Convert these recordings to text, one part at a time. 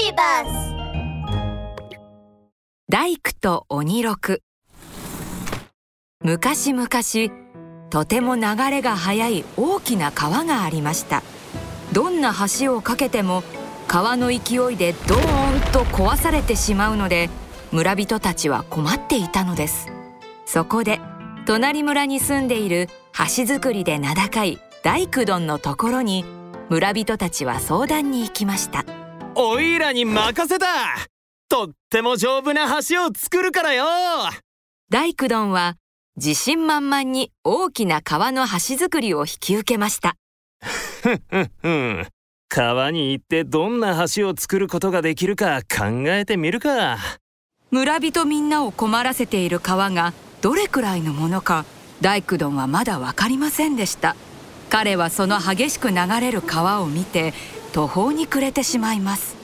ビバス大工と鬼六。昔々とても流れが速い大きな川がありました。どんな橋を架けても川の勢いでドーンと壊されてしまうので村人たちは困っていたのです。そこで隣村に住んでいる橋作りで名高い大工どんのところに村人たちは相談に行きました。おいらに任せた。とっても丈夫な橋を作るからよ。大工どんは自信満々に大きな川の橋作りを引き受けました。ふんふんふん。川に行ってどんな橋を作ることができるか考えてみるか。村人みんなを困らせている川がどれくらいのものか大工どんはまだ分かりませんでした。彼はその激しく流れる川を見て途方に暮れてしまいます。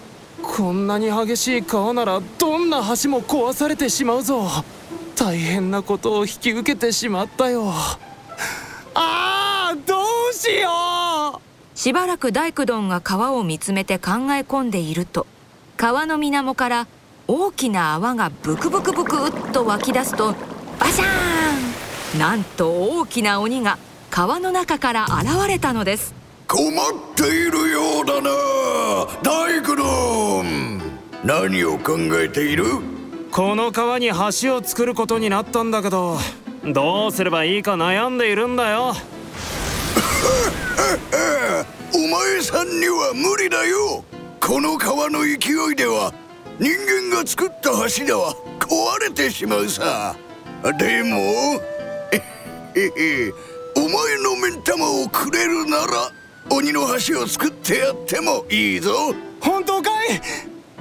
こんなに激しい川ならどんな橋も壊されてしまうぞ。大変なことを引き受けてしまったよ。ああどうしよう。しばらく大工どんが川を見つめて考え込んでいると川の水面から大きな泡がブクブクブクっと湧き出すとバシャーン。なんと大きな鬼が川の中から現れたのです困っているようだな。大工どん何を考えている？この川に橋を作ることになったんだけどどうすればいいか悩んでいるんだよ。お前さんには無理だよ。この川の勢いでは人間が作った橋では壊れてしまうさ。でも お前の目ん玉をくれるなら鬼の橋を作ってやってもいいぞ。本当かい？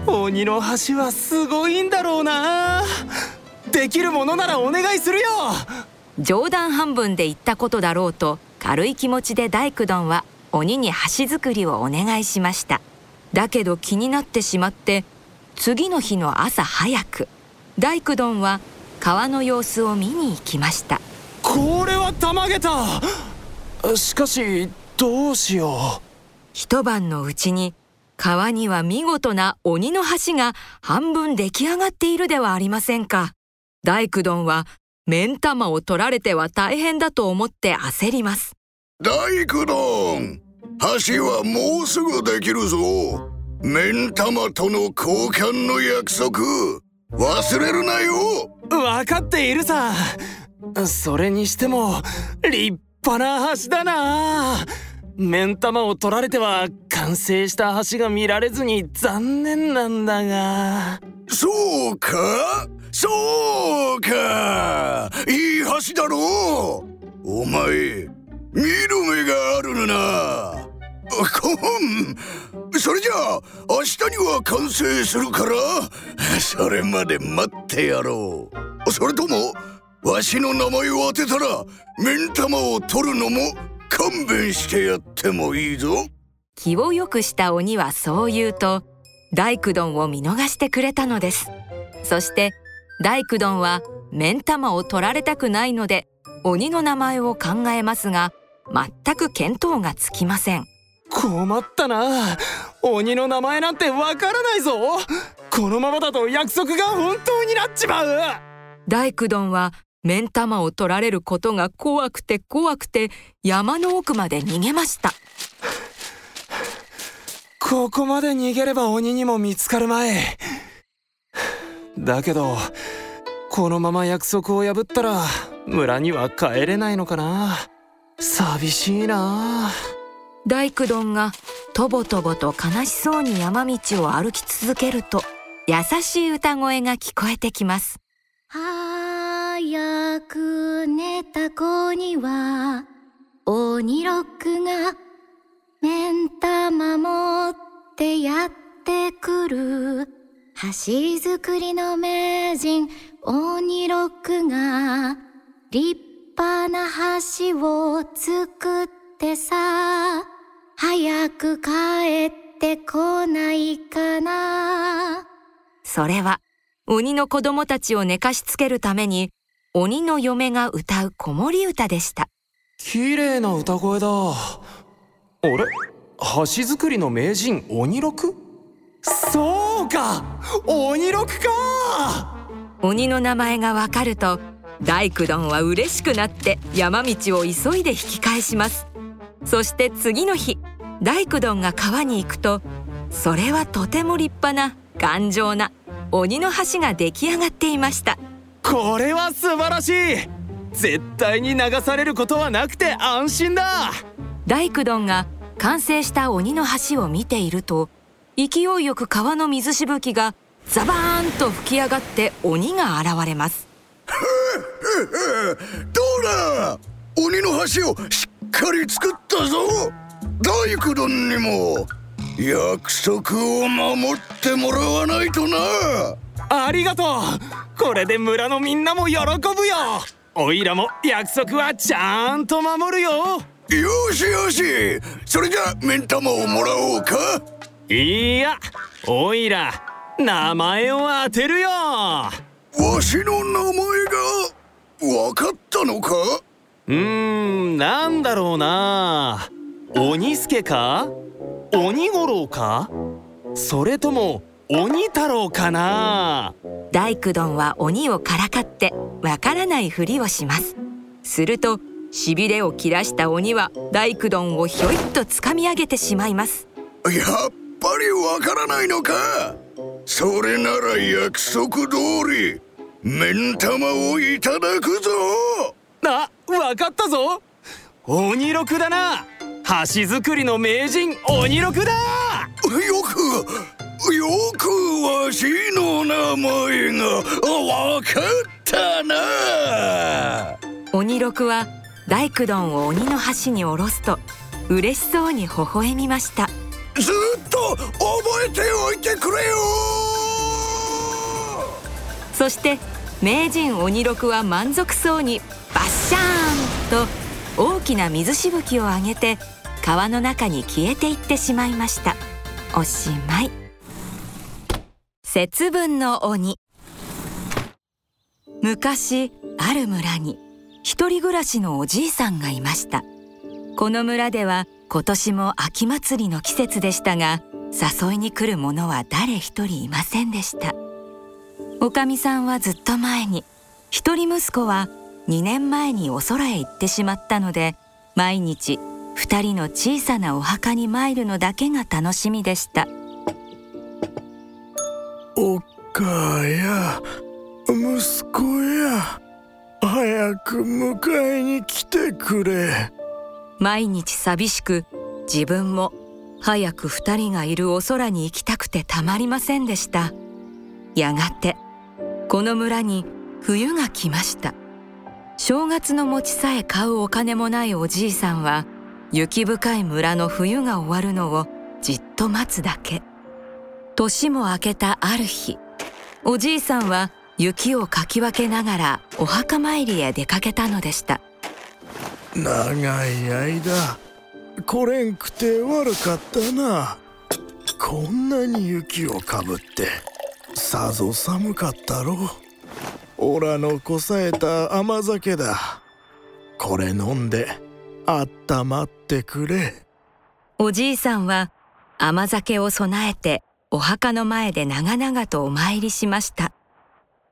鬼の橋はすごいんだろうな。できるものならお願いするよ。冗談半分で言ったことだろうと軽い気持ちで大工どんは鬼に橋作りをお願いしました。だけど気になってしまって次の日の朝早く大工どんは川の様子を見に行きました。これはたまげた。しかしどうしよう。一晩のうちに川には見事な鬼の橋が半分出来上がっているではありませんか。大工どんは目ん玉を取られては大変だと思って焦ります。大工どん橋はもうすぐできるぞ。目ん玉との交換の約束。忘れるなよ。分かっているさ。それにしても立派な橋だな。目ん玉を取られては完成した橋が見られずに残念なんだが。そうか？そうか！いい橋だろ？うお前見る目があるな。こんそれじゃあ明日には完成するからそれまで待ってやろう。それともわしの名前を当てたら目ん玉を取るのも勘弁してやってもいいぞ。気をよくした鬼はそう言うと大工どんを見逃してくれたのです。そして大工どんは目ん玉を取られたくないので鬼の名前を考えますが全く見当がつきません。困ったな。鬼の名前なんてわからないぞ。このままだと約束が本当になっちまう。大工どんは目ん玉を取られることが怖くて怖くて山の奥まで逃げました。ここまで逃げれば鬼にも見つかるまい。だけどこのまま約束を破ったら村には帰れないのかな。寂しいな。大工どんがとぼとぼと悲しそうに山道を歩き続けると優しい歌声が聞こえてきます。早鬼ロックが目ん玉持ってやってくる橋作りの名人鬼ロックが立派な橋を作ってさ早く帰ってこないかな。それは鬼の子供たちを寝かしつけるために鬼の嫁が歌う子守歌でした。綺麗な歌声だ。あれ？橋作りの名人鬼六？そうか！鬼六か！鬼の名前がわかると大工どんは嬉しくなって山道を急いで引き返します。そして次の日大工どんが川に行くとそれはとても立派な頑丈な鬼の橋が出来上がっていました。これは素晴らしい絶対に流されることはなくて安心だ。大工どんが完成した鬼の橋を見ていると勢いよく川の水しぶきがザバーンと吹き上がって鬼が現れます。どうだ。鬼の橋をしっかり作ったぞ。大工殿にも約束を守ってもらわないとな。ありがとう。これで村のみんなも喜ぶよおいらも約束はちゃんと守るよ。よしよし。それじゃ目ん玉をもらおうか。いやおいら名前を当てるよ。わしの名前がわかったのか？うーんなんだろうな。鬼助か？鬼五郎か？それとも鬼太郎かな？大工どんは鬼をからかってわからないふりをします。するとしびれを切らした鬼は大工どんをひょいっとつかみ上げてしまいます。やっぱりわからないのか？それなら約束通り目ん玉をいただくぞ。あわかったぞ。鬼六だな。橋作りの名人鬼六だ。よくよくわしの名前がわかったな。鬼六は大工どんを鬼の橋に下ろすと嬉しそうに微笑みました。ずっと覚えておいてくれよ。そして名人鬼六は満足そうにバッシャーンと大きな水しぶきを上げて川の中に消えていってしまいました。おしまい節分の鬼。昔ある村に一人暮らしのおじいさんがいました。この村では今年も秋祭りの季節でしたが誘いに来る者は誰一人いませんでした。おかみさんはずっと前に一人息子は2年前にお空へ行ってしまったので毎日2人の小さなお墓に参るのだけが楽しみでした。おっかや息子や早く迎えに来てくれ。毎日寂しく自分も早く2人がいるお空に行きたくてたまりませんでした。やがてこの村に冬が来ました。正月の餅さえ買うお金もないおじいさんは雪深い村の冬が終わるのをじっと待つだけ。年も明けたある日おじいさんは雪をかき分けながらお墓参りへ出かけたのでした。長い間来れんくて悪かったな。こんなに雪をかぶってさぞ寒かったろう。オラのこさえた甘酒だ。これ飲んであったまってくれ。おじいさんは甘酒を備えてお墓の前で長々とお参りしました。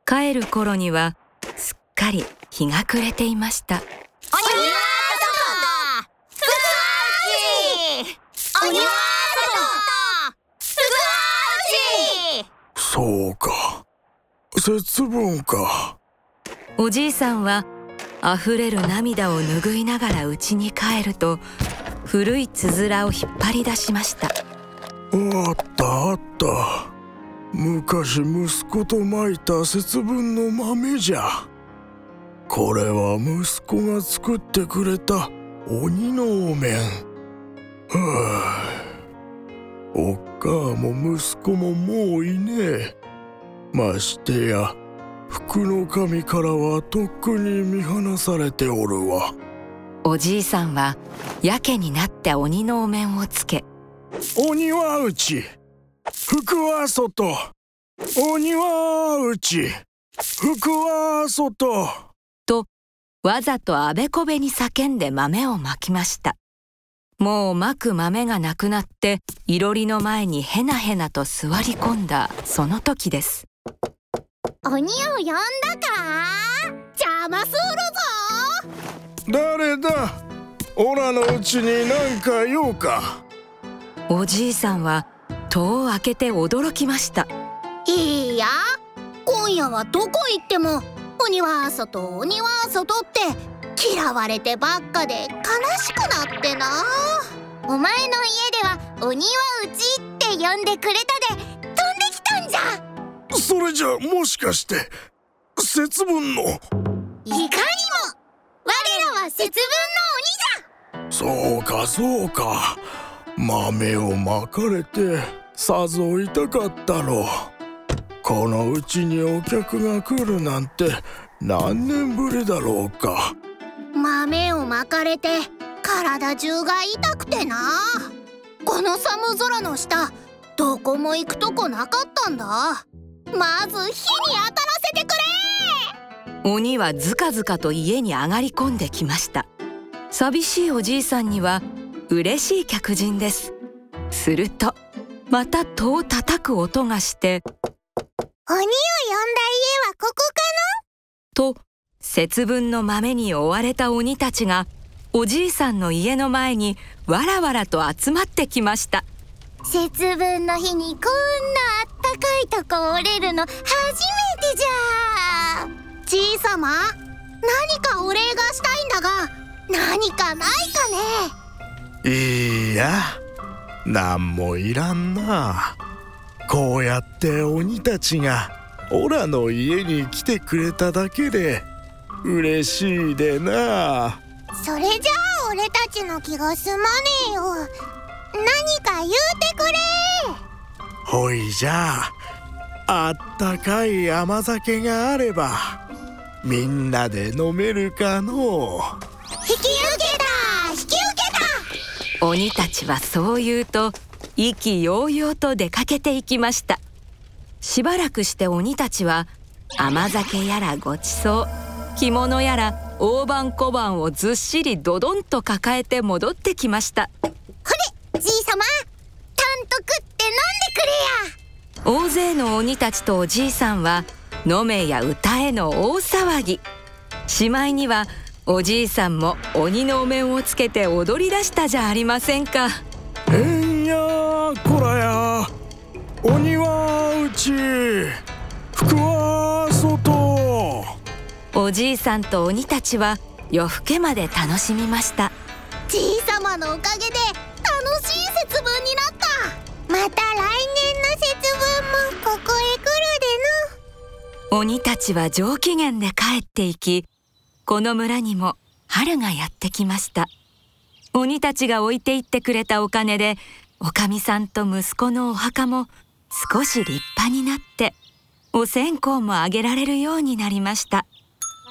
帰る頃にはすっかり日が暮れていました。そうか。節分か。おじいさんは溢れる涙を拭いながら家に帰ると古いつづらを引っ張り出しましたあったあった。昔息子とまいた節分の豆じゃ。これは息子が作ってくれた鬼のお面。はあ。おっかあも息子ももういねえ。ましてや福の神からはとっくに見放されておるわ。おじいさんはやけになって鬼のお面をつけ鬼は内。福は外。鬼は内。福は外。とわざとあべこべに叫んで豆をまきました。もうまく豆がなくなっていろりの前にへなへなと座り込んだその時です。鬼を呼んだか？邪魔するぞ。誰だ？オラのうちに何か用かおじいさんは戸を開けて驚きました。いいや今夜はどこ行っても鬼は外鬼は外って嫌われてばっかで悲しくなってな。お前の家では鬼はうちって呼んでくれたで飛んできたんじゃ。それじゃもしかして節分の？いかにも我らは節分の鬼じゃ。そうかそうか豆をまかれてさぞ痛かったろう。このうちにお客が来るなんて何年ぶりだろうか。豆をまかれて体中が痛くてな。この寒空の下どこも行くとこなかったんだ。まず火に当たらせてくれ！鬼はずかずかと家に上がり込んできました。寂しいおじいさんには嬉しい客人です。するとまた戸を叩く音がして鬼を呼んだ家はここかな？と節分の豆に追われた鬼たちがおじいさんの家の前にわらわらと集まってきました。節分の日にこんなあったかいとこ折れるの初めてじゃ。じいさま何かお礼がしたいんだが何かないかねいや何もいらんな。こうやって鬼たちがオラの家に来てくれただけで嬉しいでな。それじゃあ俺たちの気が済まねえよ。何か言うてくれ。ほいじゃああったかい甘酒があればみんなで飲めるかの引き受けた引き鬼たちはそう言うと意気揚々と出かけていきました。しばらくして鬼たちは甘酒やらごちそう着物やら大判小判をずっしりどどんと抱えて戻ってきました。これじいさまたんと食って飲んでくれや。大勢の鬼たちとおじいさんは飲めや歌えの大騒ぎ。しまいにはおじいさんも鬼のお面をつけて踊り出したじゃありませんか。えんやこらや。鬼はうち。福は外。おじいさんと鬼たちは夜更けまで楽しみました。じいさまのおかげで楽しい節分になった。また来年の節分もここへ来るでの。鬼たちは上機嫌で帰っていきこの村にも春がやってきました。鬼たちが置いていってくれたお金でおかみさんと息子のお墓も少し立派になってお線香もあげられるようになりました。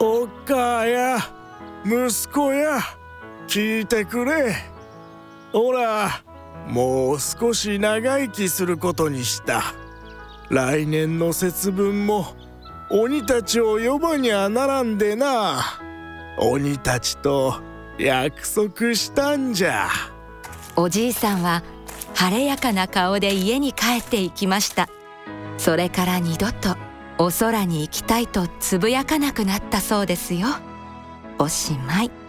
おっかや息子や聞いてくれ。ほらもう少し長生きすることにした。来年の節分も鬼たちを呼ばにゃならんでな。鬼たちと約束したんじゃ。おじいさんは晴れやかな顔で家に帰っていきました。それから二度とお空に行きたいとつぶやかなくなったそうですよ。おしまい。